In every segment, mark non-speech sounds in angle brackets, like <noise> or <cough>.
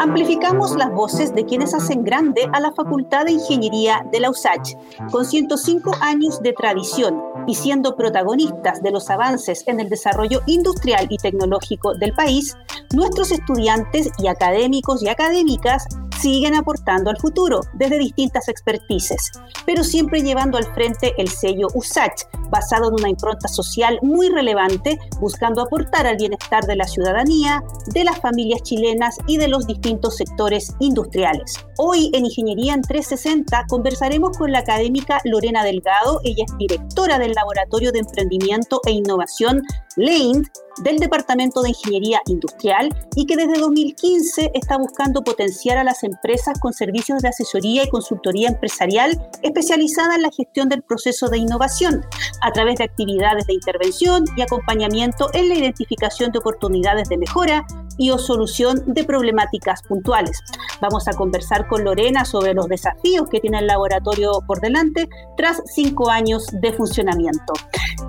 Amplificamos las voces de quienes hacen grande a la Facultad de Ingeniería de la USACH. Con 105 años de tradición y siendo protagonistas de los avances en el desarrollo industrial y tecnológico del país, nuestros estudiantes y académicos y académicas siguen aportando al futuro desde distintas expertices, pero siempre llevando al frente el sello USACH, basado en una impronta social muy relevante, buscando aportar al bienestar de la ciudadanía, de las familias chilenas y de los distintos sectores industriales. Hoy en Ingeniería en 360 conversaremos con la académica Lorena Delgado, ella es directora del Laboratorio de Emprendimiento e Innovación LANE del Departamento de Ingeniería Industrial y que desde 2015 está buscando potenciar a las empresas con servicios de asesoría y consultoría empresarial especializada en la gestión del proceso de innovación a través de actividades de intervención y acompañamiento en la identificación de oportunidades de mejora y o solución de problemáticas puntuales. Vamos a conversar con Lorena sobre los desafíos que tiene el laboratorio por delante tras cinco años de funcionamiento.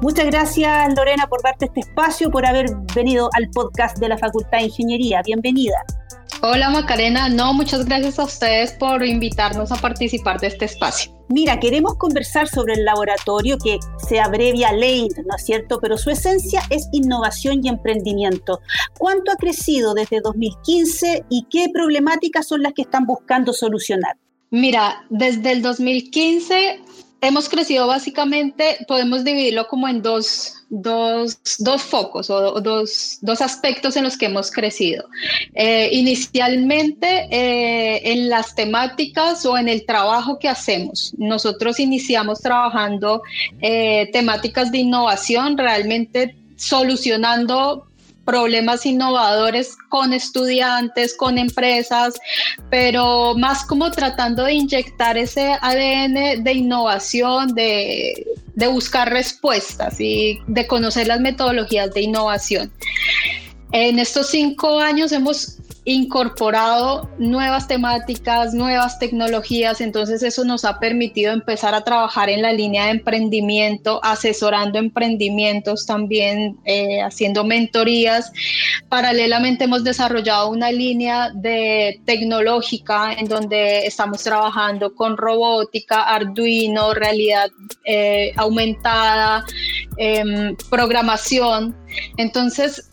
Muchas gracias Lorena por darte este espacio, por haber venido al podcast de la Facultad de Ingeniería. Bienvenida. Hola Macarena, no, muchas gracias a ustedes por invitarnos a participar de este espacio. Mira, queremos conversar sobre el laboratorio que se abrevia LANE, ¿no es cierto? Pero su esencia es innovación y emprendimiento. ¿Cuánto ha crecido desde 2015 y qué problemáticas son las que están buscando solucionar? Mira, desde el 2015 hemos crecido básicamente, podemos dividirlo como en dos, dos, dos focos o dos, dos, aspectos en los que hemos crecido. Eh, inicialmente eh, en las temáticas o en el trabajo que hacemos. Nosotros iniciamos trabajando eh, temáticas de innovación, realmente solucionando problemas innovadores con estudiantes, con empresas, pero más como tratando de inyectar ese ADN de innovación, de, de buscar respuestas y de conocer las metodologías de innovación. En estos cinco años hemos incorporado nuevas temáticas, nuevas tecnologías, entonces eso nos ha permitido empezar a trabajar en la línea de emprendimiento, asesorando emprendimientos también, eh, haciendo mentorías. Paralelamente hemos desarrollado una línea tecnológica en donde estamos trabajando con robótica, Arduino, realidad eh, aumentada, em, programación. Entonces,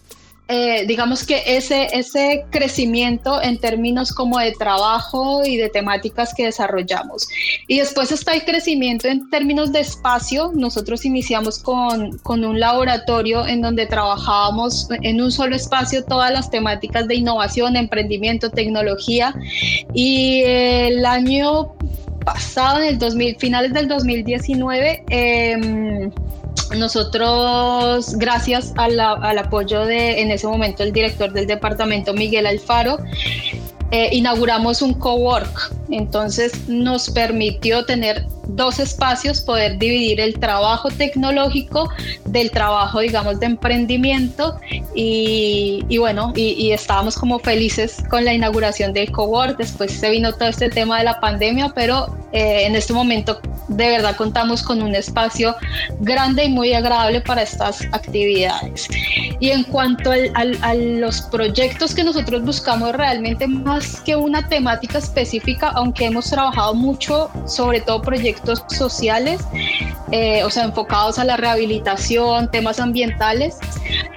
eh, digamos que ese, ese crecimiento en términos como de trabajo y de temáticas que desarrollamos. Y después está el crecimiento en términos de espacio. Nosotros iniciamos con, con un laboratorio en donde trabajábamos en un solo espacio todas las temáticas de innovación, emprendimiento, tecnología. Y el año pasado, en el 2000, finales del 2019, eh, nosotros, gracias al apoyo de, en ese momento, el director del departamento, Miguel Alfaro, eh, inauguramos un cowork. Entonces nos permitió tener dos espacios, poder dividir el trabajo tecnológico del trabajo, digamos, de emprendimiento. Y, bueno, y, estábamos como felices con la inauguración del cowork. Después se vino todo este tema de la pandemia, pero eh, en este momento de verdad contamos con un espacio grande y muy agradable para estas actividades. Y en cuanto a los proyectos que nosotros buscamos realmente más que una temática específica, aunque hemos trabajado mucho, sobre todo proyectos sociales, eh, o sea, enfocados a la rehabilitación, temas ambientales,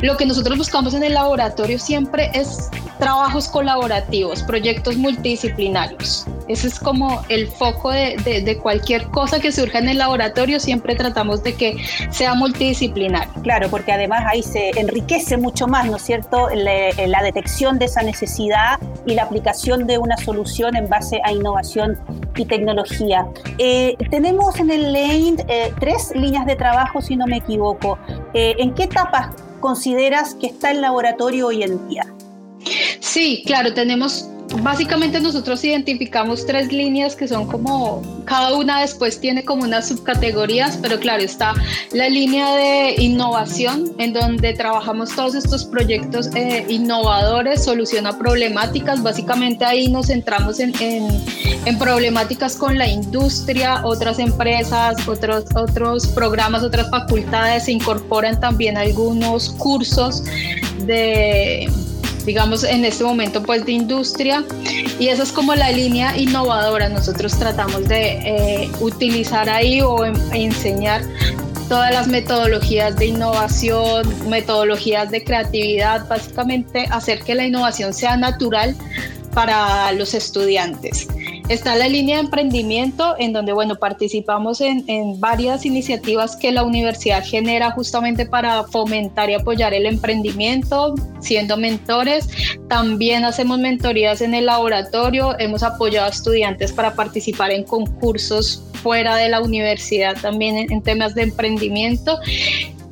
lo que nosotros buscamos en el laboratorio siempre es trabajos colaborativos, proyectos multidisciplinarios. Ese es como el foco de, de, cualquier cosa que surja en el laboratorio, siempre tratamos de que sea multidisciplinar. Claro, porque además ahí se enriquece mucho más, ¿no es cierto?, la detección de esa necesidad y la aplicación de una solución en base a innovación y tecnología. Eh, tenemos en el LANE eh, tres líneas de trabajo, si no me equivoco. Eh, ¿En qué etapas consideras que está el laboratorio hoy en día? Sí, claro, tenemos Básicamente nosotros identificamos tres líneas que son como, cada una después tiene como unas subcategorías, pero claro, está la línea de innovación, en donde trabajamos todos estos proyectos eh, innovadores, soluciona problemáticas, básicamente ahí nos centramos en, en, problemáticas con la industria, otras empresas, otros, otros programas, otras facultades, se incorporan también algunos cursos de digamos, en este momento pues de industria y esa es como la línea innovadora. Nosotros tratamos de eh, utilizar ahí o enseñar todas las metodologías de innovación, metodologías de creatividad, básicamente hacer que la innovación sea natural para los estudiantes. Está la línea de emprendimiento en donde, bueno, participamos en, en, varias iniciativas que la universidad genera justamente para fomentar y apoyar el emprendimiento, siendo mentores. También hacemos mentorías en el laboratorio, hemos apoyado a estudiantes para participar en concursos fuera de la universidad también en, en temas de emprendimiento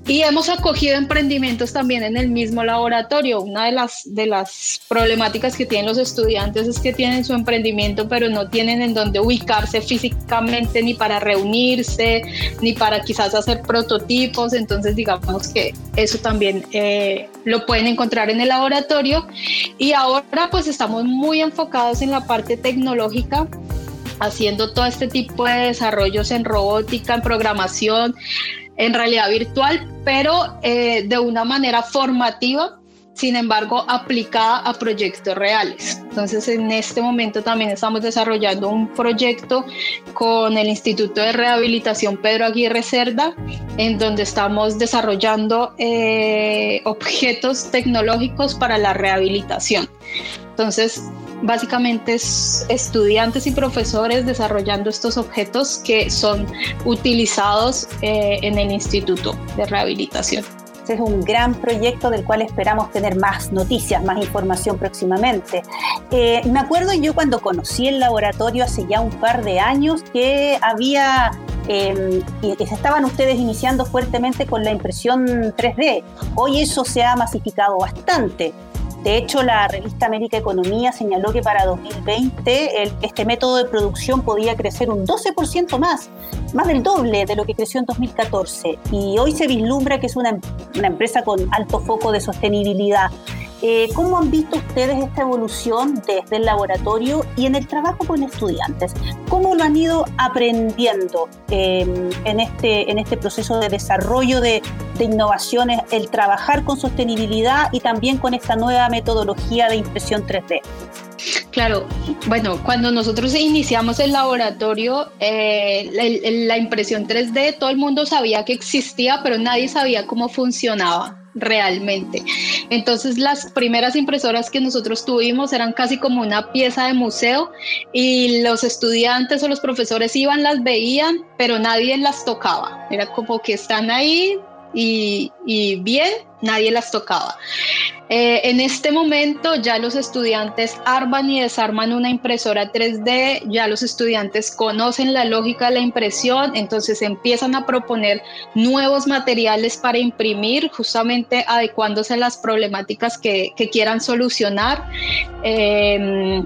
y hemos acogido emprendimientos también en el mismo laboratorio. Una de las, de las problemáticas que tienen los estudiantes es que tienen su emprendimiento, pero no tienen en dónde ubicarse físicamente ni para reunirse, ni para quizás hacer prototipos. Entonces, digamos que eso también eh, lo pueden encontrar en el laboratorio. Y ahora pues estamos muy enfocados en la parte tecnológica haciendo todo este tipo de desarrollos en robótica, en programación, en realidad virtual, pero eh, de una manera formativa, sin embargo, aplicada a proyectos reales. Entonces, en este momento también estamos desarrollando un proyecto con el Instituto de Rehabilitación Pedro Aguirre Cerda, en donde estamos desarrollando eh, objetos tecnológicos para la rehabilitación. Entonces, básicamente es estudiantes y profesores desarrollando estos objetos que son utilizados eh, en el Instituto de Rehabilitación. Este es un gran proyecto del cual esperamos tener más noticias, más información próximamente. Eh, me acuerdo yo cuando conocí el laboratorio hace ya un par de años que había eh, estaban ustedes iniciando fuertemente con la impresión 3D. Hoy eso se ha masificado bastante. De hecho, la revista América Economía señaló que para 2020 este método de producción podía crecer un 12% más, más del doble de lo que creció en 2014. Y hoy se vislumbra que es una, una empresa con alto foco de sostenibilidad. Eh, ¿Cómo han visto ustedes esta evolución desde el laboratorio y en el trabajo con estudiantes? ¿Cómo lo han ido aprendiendo em, en, este, en este proceso de desarrollo de, de innovaciones, el trabajar con sostenibilidad y también con esta nueva metodología de impresión 3D? Claro, bueno, cuando nosotros iniciamos el laboratorio, eh, la, impresión 3D, todo el mundo sabía que existía, pero nadie sabía cómo funcionaba realmente. Entonces las primeras impresoras que nosotros tuvimos eran casi como una pieza de museo y los estudiantes o los profesores iban, las veían, pero nadie las tocaba. Era como que están ahí y, bien, nadie las tocaba. Eh, en este momento ya los estudiantes arman y desarman una impresora 3D, ya los estudiantes conocen la lógica de la impresión, entonces empiezan a proponer nuevos materiales para imprimir, justamente adecuándose a las problemáticas que, quieran solucionar. Eh,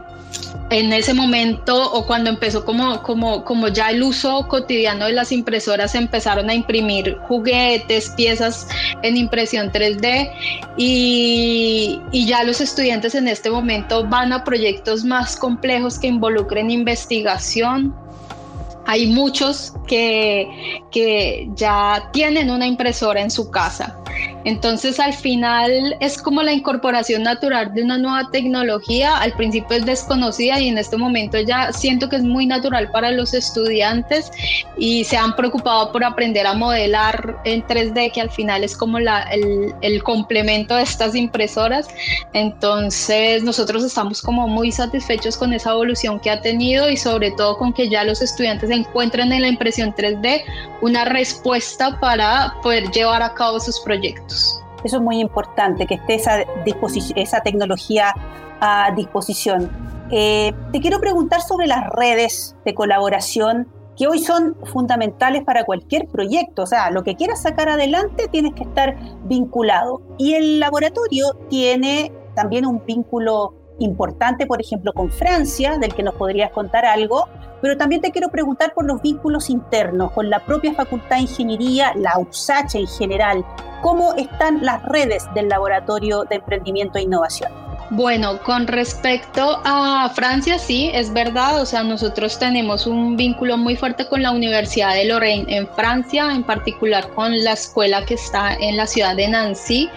en ese momento o cuando empezó como, como, como ya el uso cotidiano de las impresoras, empezaron a imprimir juguetes, piezas en impresión 3D y, y ya los estudiantes en este momento van a proyectos más complejos que involucren investigación, hay muchos que, que, ya tienen una impresora en su casa entonces al final es como la incorporación natural de una nueva tecnología. Al principio es desconocida y en este momento ya siento que es muy natural para los estudiantes y se han preocupado por aprender a modelar en 3D, que al final es como la, el, el complemento de estas impresoras. Entonces nosotros estamos como muy satisfechos con esa evolución que ha tenido y sobre todo con que ya los estudiantes encuentren en la impresión 3D una respuesta para poder llevar a cabo sus proyectos. Eso es muy importante, que esté esa, esa tecnología a disposición. Eh, te quiero preguntar sobre las redes de colaboración que hoy son fundamentales para cualquier proyecto. O sea, lo que quieras sacar adelante tienes que estar vinculado. Y el laboratorio tiene también un vínculo importante, por ejemplo, con Francia, del que nos podrías contar algo, pero también te quiero preguntar por los vínculos internos, con la propia Facultad de Ingeniería, la USACH en general, cómo están las redes del Laboratorio de Emprendimiento e Innovación. Bueno, con respecto a Francia, sí, es verdad, o sea, nosotros tenemos un vínculo muy fuerte con la Universidad de Lorraine en Francia, en particular con la escuela que está en la ciudad de Nancy.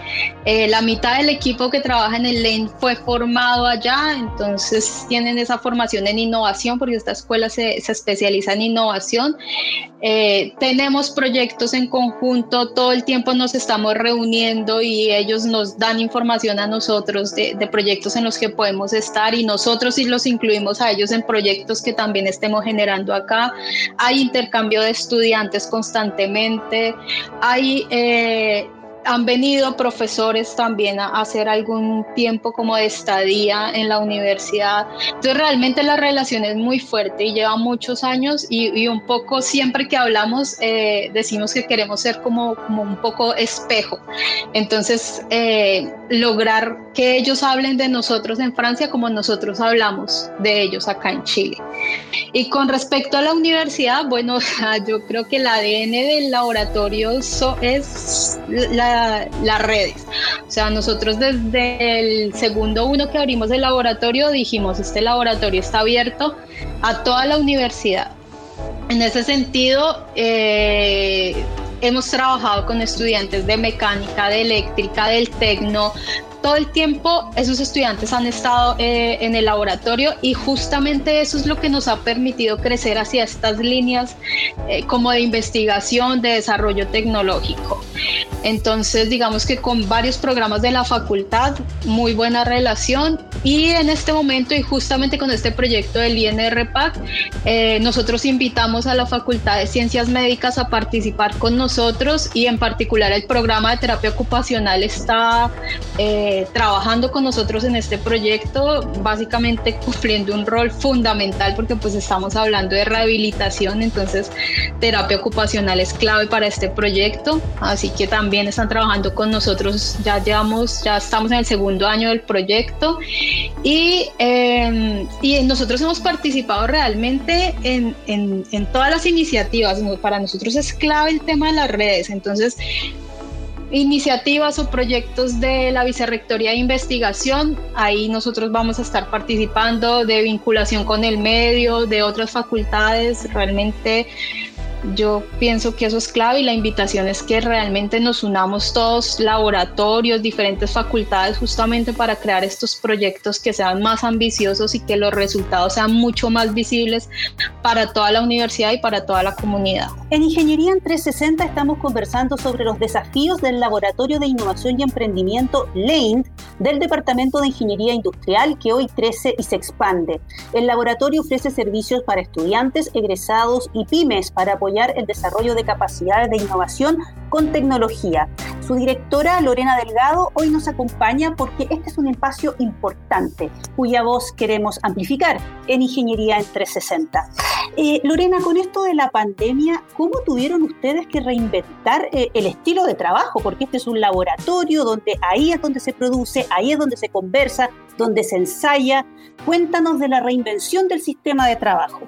Eh, la mitad del equipo que trabaja en el LEN fue formado allá, entonces tienen esa formación en innovación, porque esta escuela se, se especializa en innovación. Eh, tenemos proyectos en conjunto, todo el tiempo nos estamos reuniendo y ellos nos dan información a nosotros de, de proyectos en los que podemos estar y nosotros sí los incluimos a ellos en proyectos que también estemos generando acá. Hay intercambio de estudiantes constantemente, hay... Eh, han venido profesores también a hacer algún tiempo como de estadía en la universidad. Entonces realmente la relación es muy fuerte y lleva muchos años y, un poco siempre que hablamos eh, decimos que queremos ser como, como un poco espejo. Entonces eh, lograr que ellos hablen de nosotros en Francia como nosotros hablamos de ellos acá en Chile. Y con respecto a la universidad, bueno, <laughs> yo creo que el ADN del laboratorio es la las redes. O sea, nosotros desde el segundo uno que abrimos el laboratorio dijimos, este laboratorio está abierto a toda la universidad. En ese sentido, eh, hemos trabajado con estudiantes de mecánica, de eléctrica, del tecno, todo el tiempo esos estudiantes han estado eh, en el laboratorio y justamente eso es lo que nos ha permitido crecer hacia estas líneas eh, como de investigación, de desarrollo tecnológico. Entonces, digamos que con varios programas de la facultad, muy buena relación y en este momento y justamente con este proyecto del INRPAC, eh, nosotros invitamos a la Facultad de Ciencias Médicas a participar con nosotros y en particular el programa de terapia ocupacional está... Eh, eh, trabajando con nosotros en este proyecto, básicamente cumpliendo un rol fundamental porque pues estamos hablando de rehabilitación, entonces terapia ocupacional es clave para este proyecto, así que también están trabajando con nosotros, ya llevamos, ya estamos en el segundo año del proyecto. Y, em, y nosotros hemos participado realmente en, en, en todas las iniciativas, para nosotros es clave el tema de las redes, entonces iniciativas o proyectos de la Vicerrectoría de Investigación. Ahí nosotros vamos a estar participando de vinculación con el medio, de otras facultades. Realmente yo pienso que eso es clave y la invitación es que realmente nos unamos todos, laboratorios, diferentes facultades, justamente para crear estos proyectos que sean más ambiciosos y que los resultados sean mucho más visibles para toda la universidad y para toda la comunidad. En Ingeniería en 360 estamos conversando sobre los desafíos del Laboratorio de Innovación y Emprendimiento LAIND del Departamento de Ingeniería Industrial que hoy crece y se expande. El laboratorio ofrece servicios para estudiantes, egresados y pymes para apoyar el desarrollo de capacidades de innovación con tecnología. Su directora, Lorena Delgado, hoy nos acompaña porque este es un espacio importante cuya voz queremos amplificar en Ingeniería en 360. Eh, Lorena, con esto de la pandemia, ¿cómo tuvieron ustedes que reinventar eh, el estilo de trabajo? Porque este es un laboratorio donde ahí es donde se produce, ahí es donde se conversa, donde se ensaya. Cuéntanos de la reinvención del sistema de trabajo.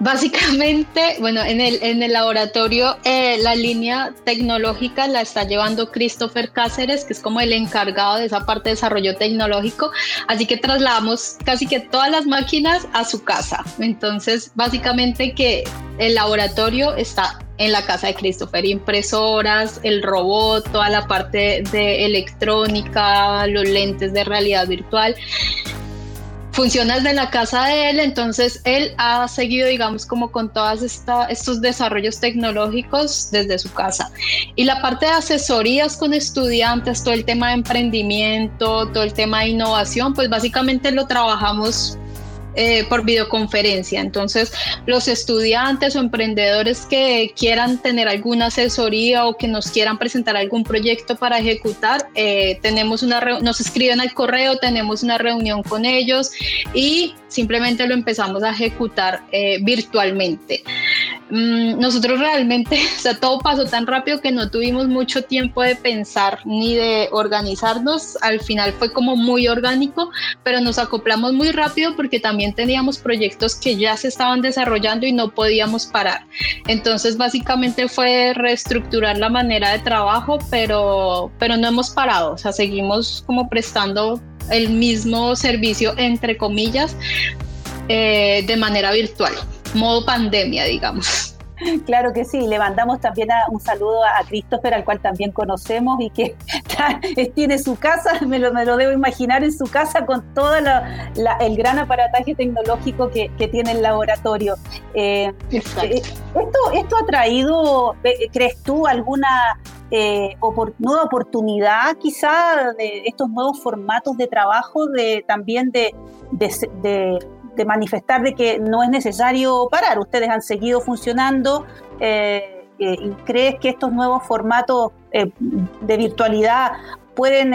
Básicamente, <laughs> bueno, en el, en el laboratorio eh, la línea tecnológica la está llevando Christopher Cáceres, que es como el encargado de esa parte de desarrollo tecnológico, así que trasladamos casi que todas las máquinas a su casa. Entonces, básicamente que el laboratorio está en la casa de Christopher, impresoras, el robot, toda la parte de electrónica, los lentes de realidad virtual funciona desde la casa de él, entonces él ha seguido, digamos, como con todos estos desarrollos tecnológicos desde su casa. Y la parte de asesorías con estudiantes, todo el tema de emprendimiento, todo el tema de innovación, pues básicamente lo trabajamos eh, por videoconferencia. Entonces, los estudiantes o emprendedores que quieran tener alguna asesoría o que nos quieran presentar algún proyecto para ejecutar, eh, tenemos una nos escriben al correo, tenemos una reunión con ellos y simplemente lo empezamos a ejecutar eh, virtualmente. Mm, nosotros realmente, <laughs> o sea, todo pasó tan rápido que no tuvimos mucho tiempo de pensar ni de organizarnos. Al final fue como muy orgánico, pero nos acoplamos muy rápido porque también teníamos proyectos que ya se estaban desarrollando y no podíamos parar. Entonces, básicamente fue reestructurar la manera de trabajo, pero, pero no hemos parado, o sea, seguimos como prestando el mismo servicio, entre comillas, eh, de manera virtual, modo pandemia, digamos. Claro que sí, le mandamos también un saludo a Christopher, al cual también conocemos y que <laughs> tiene su casa, me lo, me lo, debo imaginar en su casa con todo el gran aparataje tecnológico que, tiene el laboratorio. Eh, eh, esto, ¿Esto ha traído, crees tú, alguna eh, nueva oportunidad quizá de estos nuevos formatos de trabajo, de también de, de de manifestar de que no es necesario parar. Ustedes han seguido funcionando eh, eh, y crees que estos nuevos formatos eh, de virtualidad pueden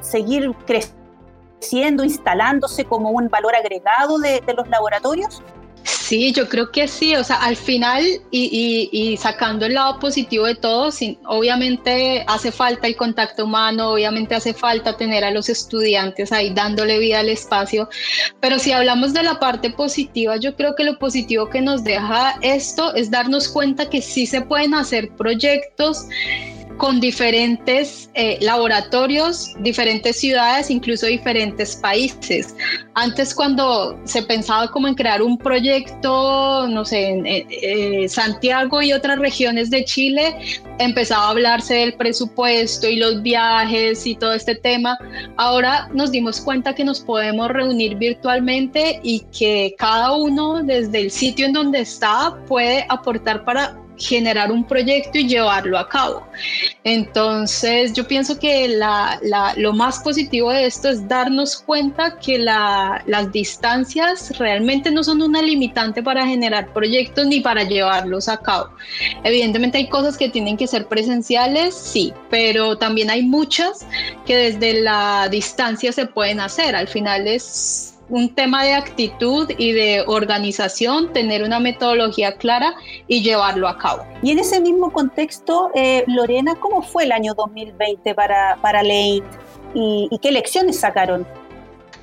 seguir creciendo, instalándose como un valor agregado de los laboratorios? Sí, yo creo que sí, o sea, al final y, sacando el lado positivo de todo, obviamente hace falta el contacto humano, obviamente hace falta tener a los estudiantes ahí dándole vida al espacio, pero si hablamos de la parte positiva, yo creo que lo positivo que nos deja esto es darnos cuenta que sí se pueden hacer proyectos con diferentes eh, laboratorios, diferentes ciudades, incluso diferentes países. Antes cuando se pensaba como en crear un proyecto, no sé, en eh, Santiago y otras regiones de Chile, empezaba a hablarse del presupuesto y los viajes y todo este tema. Ahora nos dimos cuenta que nos podemos reunir virtualmente y que cada uno desde el sitio en donde está puede aportar para generar un proyecto y llevarlo a cabo. Entonces, yo pienso que lo más positivo de esto es darnos cuenta que las distancias realmente no son una limitante para generar proyectos ni para llevarlos a cabo. Evidentemente hay cosas que tienen que ser presenciales, sí, pero también hay muchas que desde la distancia se pueden hacer. Al final es un tema de actitud y de organización, tener una metodología clara y llevarlo a cabo. Y en ese mismo contexto, eh, Lorena, ¿cómo fue el año 2020 para, para Lane y, qué lecciones sacaron?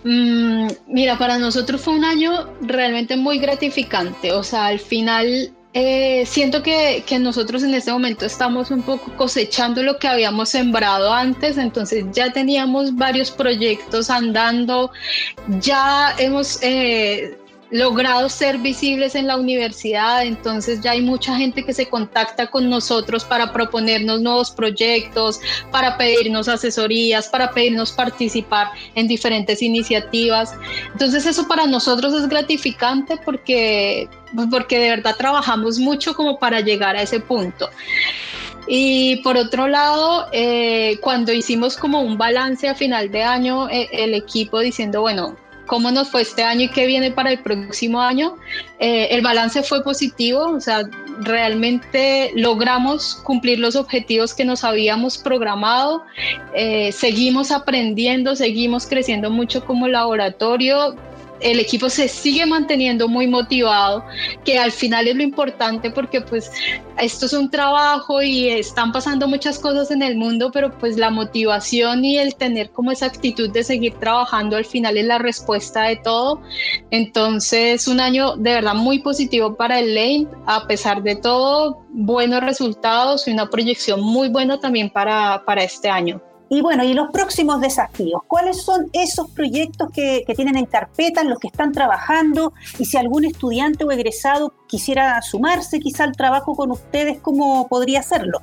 Mm, mira, para nosotros fue un año realmente muy gratificante. O sea, al final eh, siento que, nosotros en este momento estamos un poco cosechando lo que habíamos sembrado antes, entonces ya teníamos varios proyectos andando, ya hemos eh, logrado ser visibles en la universidad, entonces ya hay mucha gente que se contacta con nosotros para proponernos nuevos proyectos, para pedirnos asesorías, para pedirnos participar en diferentes iniciativas. Entonces eso para nosotros es gratificante porque, porque de verdad trabajamos mucho como para llegar a ese punto. Y por otro lado, eh, cuando hicimos como un balance a final de año, eh, el equipo diciendo, bueno, cómo nos fue este año y qué viene para el próximo año. Eh, el balance fue positivo, o sea, realmente logramos cumplir los objetivos que nos habíamos programado, eh, seguimos aprendiendo, seguimos creciendo mucho como laboratorio, el equipo se sigue manteniendo muy motivado, que al final es lo importante porque pues esto es un trabajo y están pasando muchas cosas en el mundo, pero pues la motivación y el tener como esa actitud de seguir trabajando al final es la respuesta de todo. Entonces, un año de verdad muy positivo para el Lane, a pesar de todo, buenos resultados y una proyección muy buena también para, para este año. Y bueno, y los próximos desafíos, ¿cuáles son esos proyectos que, tienen en carpeta, en los que están trabajando? Y si algún estudiante o egresado quisiera sumarse quizá al trabajo con ustedes, ¿cómo podría hacerlo?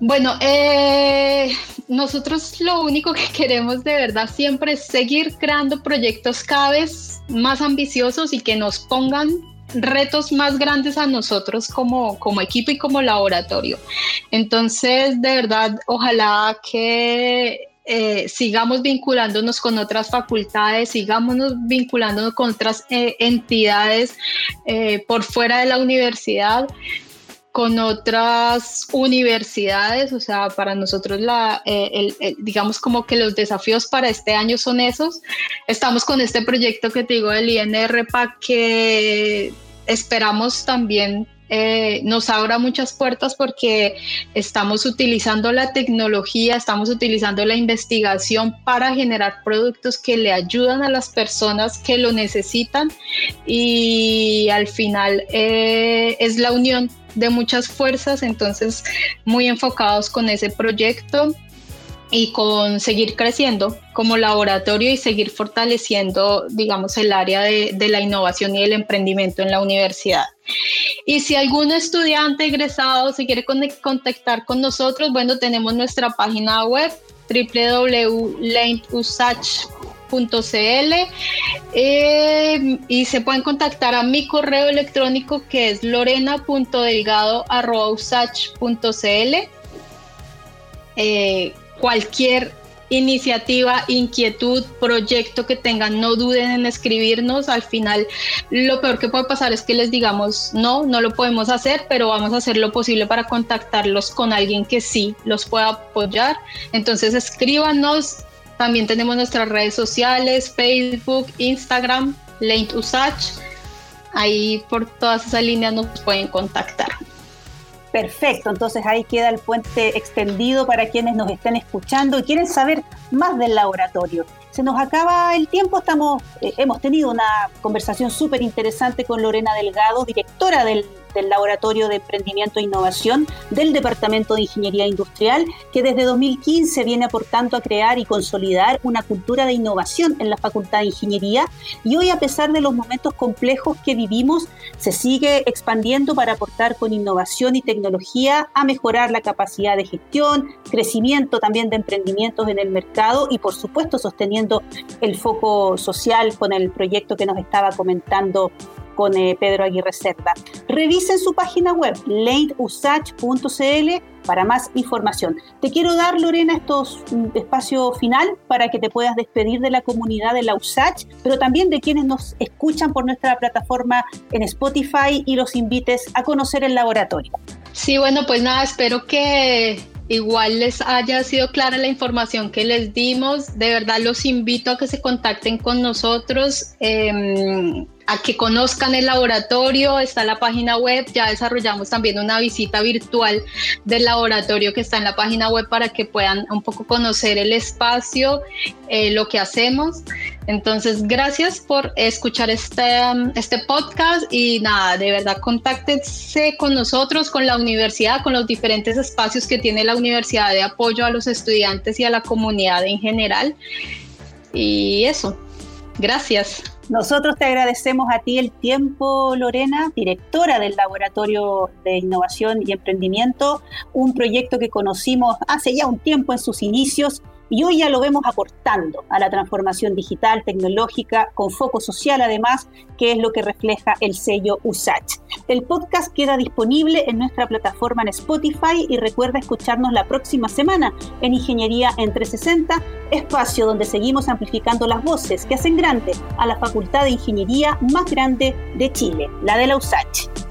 Bueno, eh, nosotros lo único que <laughs> queremos de verdad siempre es seguir creando proyectos cada vez más ambiciosos y que nos pongan retos más grandes a nosotros como, como equipo y como laboratorio. Entonces, de verdad, ojalá que eh, sigamos vinculándonos con otras facultades, sigamos vinculándonos con otras eh, entidades eh, por fuera de la universidad con otras universidades, o sea, para nosotros la, digamos como que los desafíos para este año son esos. Estamos con este proyecto que te digo del INR para que esperamos también eh, nos abra muchas puertas porque estamos utilizando la tecnología, estamos utilizando la investigación para generar productos que le ayudan a las personas que lo necesitan y al final eh, es la unión de muchas fuerzas, entonces muy enfocados con ese proyecto y con seguir creciendo como laboratorio y seguir fortaleciendo, digamos, el área de, de, la innovación y el emprendimiento en la universidad. Y si algún estudiante egresado se quiere contactar con nosotros, bueno, tenemos nuestra página web www.laneusach.cl eh, y se pueden contactar a mi correo electrónico que es lorena.delgado.usach.cl. cualquier iniciativa, inquietud, proyecto que tengan, no duden en escribirnos. Al final, lo peor que puede pasar es que les digamos, no, no lo podemos hacer, pero vamos a hacer lo posible para contactarlos con alguien que sí los pueda apoyar. Entonces, escríbanos. También tenemos nuestras redes sociales, Facebook, Instagram, Late Usage. Ahí por todas esas líneas nos pueden contactar. Perfecto, entonces ahí queda el puente extendido para quienes nos estén escuchando y quieren saber más del laboratorio. Se nos acaba el tiempo, estamos, eh, hemos tenido una conversación súper interesante con Lorena Delgado, directora del del Laboratorio de Emprendimiento e Innovación del Departamento de Ingeniería Industrial, que desde 2015 viene aportando a crear y consolidar una cultura de innovación en la Facultad de Ingeniería. Y hoy a pesar de los momentos complejos que vivimos, se sigue expandiendo para aportar con innovación y tecnología a mejorar la capacidad de gestión, crecimiento también de emprendimientos en el mercado y por supuesto sosteniendo el foco social con el proyecto que nos estaba comentando con eh, Pedro Aguirre Cerda. Revisen su página web, lateusach.cl, para más información. Te quiero dar, Lorena, estos mm, espacio final para que te puedas despedir de la comunidad de la USACH, pero también de quienes nos escuchan por nuestra plataforma en Spotify y los invites a conocer el laboratorio. Sí, bueno, pues nada, espero que igual les haya sido clara la información que les dimos. De verdad los invito a que se contacten con nosotros. Eh, a que conozcan el laboratorio, está la página web, ya desarrollamos también una visita virtual del laboratorio que está en la página web para que puedan un poco conocer el espacio, eh, lo que hacemos. Entonces, gracias por escuchar este, um, este podcast y nada, de verdad, contáctense con nosotros, con la universidad, con los diferentes espacios que tiene la universidad de apoyo a los estudiantes y a la comunidad en general. Y eso, gracias. Nosotros te agradecemos a ti el tiempo, Lorena, directora del Laboratorio de Innovación y Emprendimiento, un proyecto que conocimos hace ya un tiempo en sus inicios y hoy ya lo vemos aportando a la transformación digital, tecnológica, con foco social además, que es lo que refleja el sello USACH. El podcast queda disponible en nuestra plataforma en Spotify y recuerda escucharnos la próxima semana en Ingeniería en 360, espacio donde seguimos amplificando las voces que hacen grande a la Facultad de Ingeniería más grande de Chile, la de la USACH.